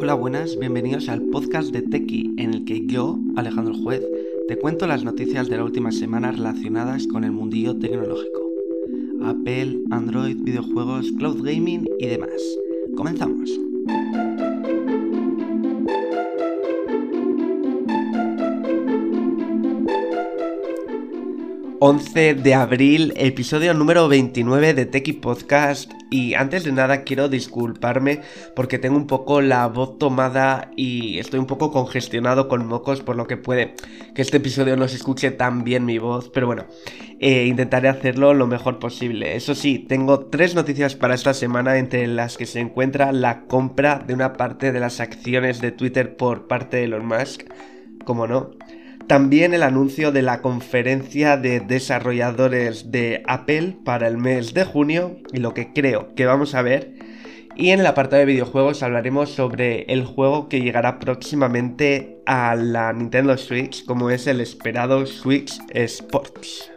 Hola, buenas, bienvenidos al podcast de Tequi, en el que yo, Alejandro Juez, te cuento las noticias de la última semana relacionadas con el mundillo tecnológico. Apple, Android, videojuegos, cloud gaming y demás. Comenzamos. 11 de abril, episodio número 29 de Techie Podcast. Y antes de nada quiero disculparme porque tengo un poco la voz tomada y estoy un poco congestionado con mocos, por lo que puede que este episodio no se escuche tan bien mi voz. Pero bueno, eh, intentaré hacerlo lo mejor posible. Eso sí, tengo tres noticias para esta semana, entre las que se encuentra la compra de una parte de las acciones de Twitter por parte de Elon Musk. Como no. También el anuncio de la conferencia de desarrolladores de Apple para el mes de junio y lo que creo que vamos a ver. Y en el apartado de videojuegos hablaremos sobre el juego que llegará próximamente a la Nintendo Switch, como es el esperado Switch Sports.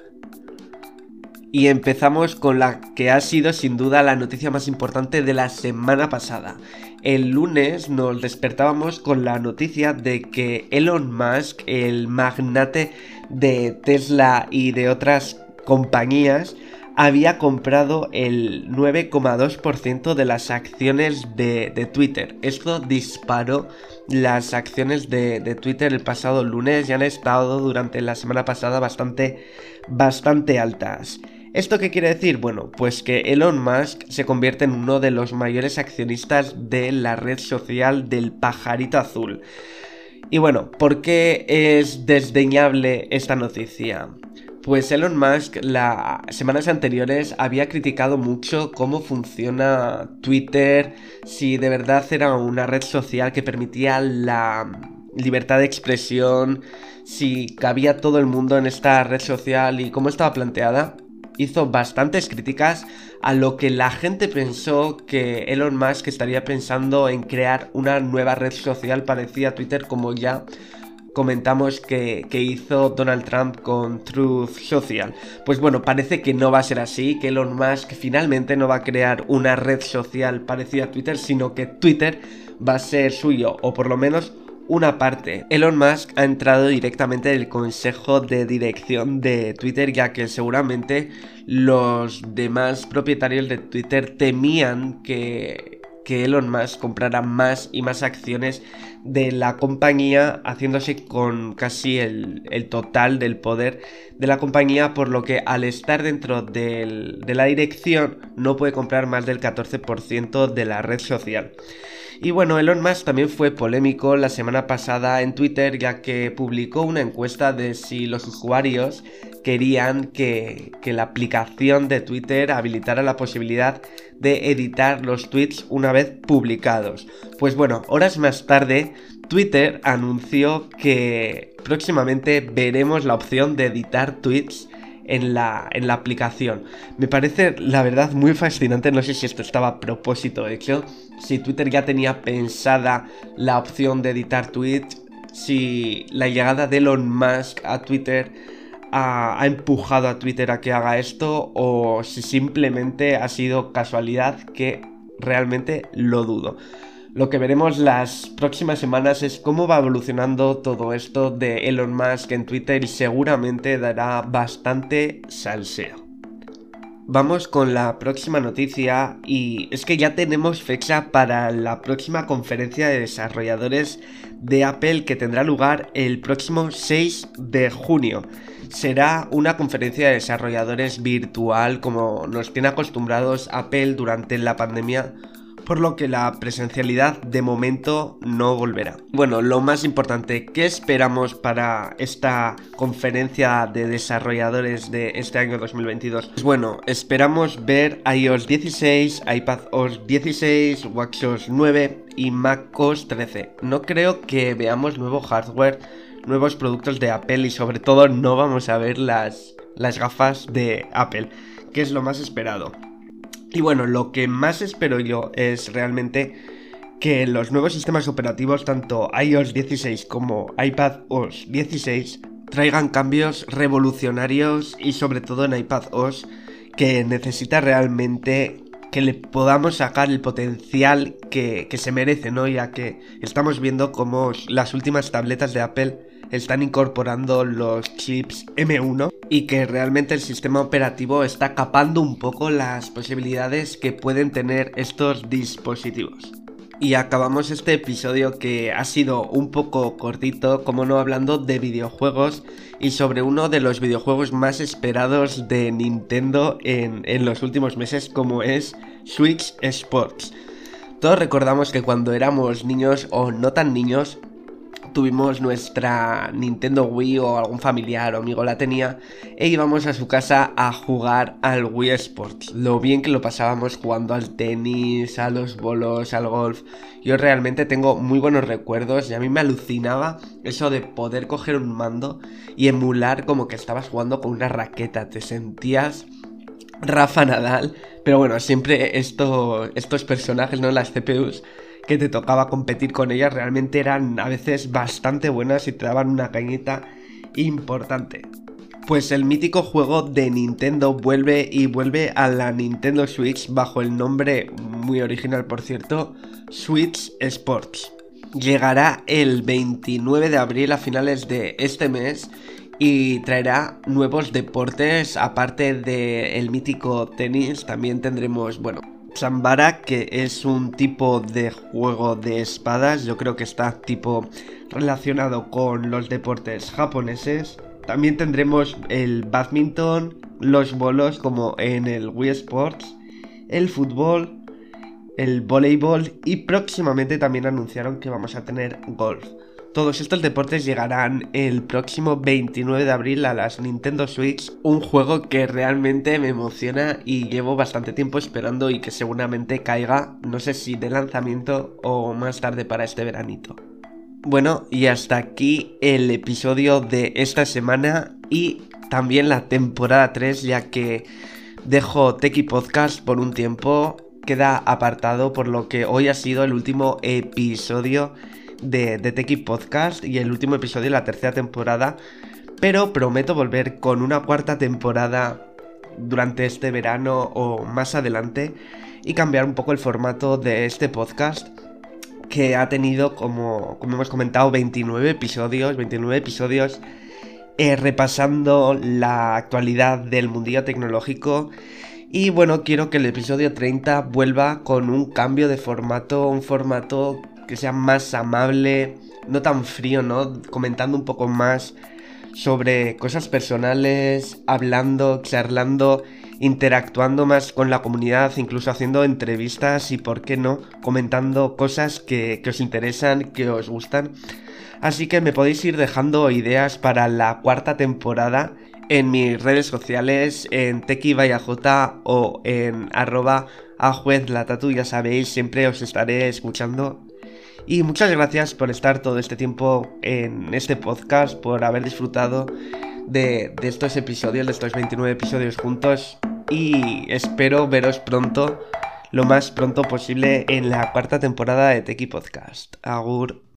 Y empezamos con la que ha sido sin duda la noticia más importante de la semana pasada. El lunes nos despertábamos con la noticia de que Elon Musk, el magnate de Tesla y de otras compañías, había comprado el 9,2% de las acciones de, Twitter. Esto disparó las acciones de, de, Twitter el pasado lunes y han estado durante la semana pasada bastante, bastante altas. ¿Esto qué quiere decir? Bueno, pues que Elon Musk se convierte en uno de los mayores accionistas de la red social del pajarito azul. Y bueno, ¿por qué es desdeñable esta noticia? Pues Elon Musk las semanas anteriores había criticado mucho cómo funciona Twitter, si de verdad era una red social que permitía la libertad de expresión, si cabía todo el mundo en esta red social y cómo estaba planteada hizo bastantes críticas a lo que la gente pensó que Elon Musk estaría pensando en crear una nueva red social parecida a Twitter como ya comentamos que, hizo Donald Trump con Truth Social. Pues bueno, parece que no va a ser así, que Elon Musk finalmente no va a crear una red social parecida a Twitter, sino que Twitter va a ser suyo, o por lo menos una parte. Elon Musk ha entrado directamente en el consejo de dirección de Twitter ya que seguramente los demás propietarios de Twitter temían que, que Elon Musk comprara más y más acciones de la compañía haciéndose con casi el, total del poder de la compañía por lo que al estar dentro de la dirección no puede comprar más del 14% de la red social. Y bueno, Elon Musk también fue polémico la semana pasada en Twitter ya que publicó una encuesta de si los usuarios querían que, la aplicación de Twitter habilitara la posibilidad de editar los tweets una vez publicados. Pues bueno, horas más tarde, Twitter anunció que próximamente veremos la opción de editar tweets en la, en la aplicación. Me parece, la verdad, muy fascinante. No sé si esto estaba a propósito hecho. Si Twitter ya tenía pensada la opción de editar tweets. Si la llegada de Elon Musk a Twitter ha, ha, empujado a Twitter a que haga esto. O si simplemente ha sido casualidad que realmente lo dudo. Lo que veremos las próximas semanas es cómo va evolucionando todo esto de Elon Musk en Twitter y seguramente dará bastante salseo. Vamos con la próxima noticia y es que ya tenemos fecha para la próxima conferencia de desarrolladores de Apple que tendrá lugar el próximo 6 de junio. Será una conferencia de desarrolladores virtual como nos tiene acostumbrados Apple durante la pandemia por lo que la presencialidad de momento no volverá. Bueno, lo más importante, ¿qué esperamos para esta conferencia de desarrolladores de este año 2022? Pues bueno, esperamos ver iOS 16, iPadOS 16, WatchOS 9 y macOS 13. No creo que veamos nuevo hardware, nuevos productos de Apple y sobre todo no vamos a ver las, las gafas de Apple, que es lo más esperado. Y bueno, lo que más espero yo es realmente que los nuevos sistemas operativos, tanto iOS 16 como iPadOS 16, traigan cambios revolucionarios y sobre todo en iPadOS que necesita realmente que le podamos sacar el potencial que, que se merece, ¿no? Ya que estamos viendo cómo las últimas tabletas de Apple están incorporando los chips M1 y que realmente el sistema operativo está capando un poco las posibilidades que pueden tener estos dispositivos. Y acabamos este episodio que ha sido un poco cortito, como no hablando de videojuegos y sobre uno de los videojuegos más esperados de Nintendo en, en los últimos meses como es Switch Sports. Todos recordamos que cuando éramos niños o no tan niños, tuvimos nuestra Nintendo Wii o algún familiar o amigo la tenía e íbamos a su casa a jugar al Wii Sports. Lo bien que lo pasábamos jugando al tenis, a los bolos, al golf. Yo realmente tengo muy buenos recuerdos y a mí me alucinaba eso de poder coger un mando y emular como que estabas jugando con una raqueta. Te sentías Rafa Nadal. Pero bueno, siempre esto, estos personajes, ¿no? Las CPUs que te tocaba competir con ellas realmente eran a veces bastante buenas y te daban una cañita importante. Pues el mítico juego de Nintendo vuelve y vuelve a la Nintendo Switch bajo el nombre muy original por cierto, Switch Sports. Llegará el 29 de abril a finales de este mes y traerá nuevos deportes aparte del mítico tenis también tendremos bueno Chambara, que es un tipo de juego de espadas, yo creo que está tipo relacionado con los deportes japoneses. También tendremos el badminton, los bolos como en el Wii Sports, el fútbol, el voleibol y próximamente también anunciaron que vamos a tener golf. Todos estos deportes llegarán el próximo 29 de abril a las Nintendo Switch, un juego que realmente me emociona y llevo bastante tiempo esperando y que seguramente caiga, no sé si de lanzamiento o más tarde para este veranito. Bueno, y hasta aquí el episodio de esta semana y también la temporada 3, ya que dejo Techie Podcast por un tiempo, queda apartado por lo que hoy ha sido el último episodio de, de Podcast y el último episodio de la tercera temporada. Pero prometo volver con una cuarta temporada durante este verano o más adelante y cambiar un poco el formato de este podcast que ha tenido, como, como hemos comentado, 29 episodios, 29 episodios eh, repasando la actualidad del mundillo tecnológico. Y bueno, quiero que el episodio 30 vuelva con un cambio de formato, un formato que sea más amable, no tan frío, ¿no? Comentando un poco más sobre cosas personales, hablando, charlando, interactuando más con la comunidad, incluso haciendo entrevistas y, ¿por qué no?, comentando cosas que, os interesan, que os gustan. Así que me podéis ir dejando ideas para la cuarta temporada en mis redes sociales, en tequibayaj o en arroba a juez la ya sabéis, siempre os estaré escuchando y muchas gracias por estar todo este tiempo en este podcast, por haber disfrutado de, estos episodios, de estos 29 episodios juntos. Y espero veros pronto, lo más pronto posible, en la cuarta temporada de Teki Podcast. Agur.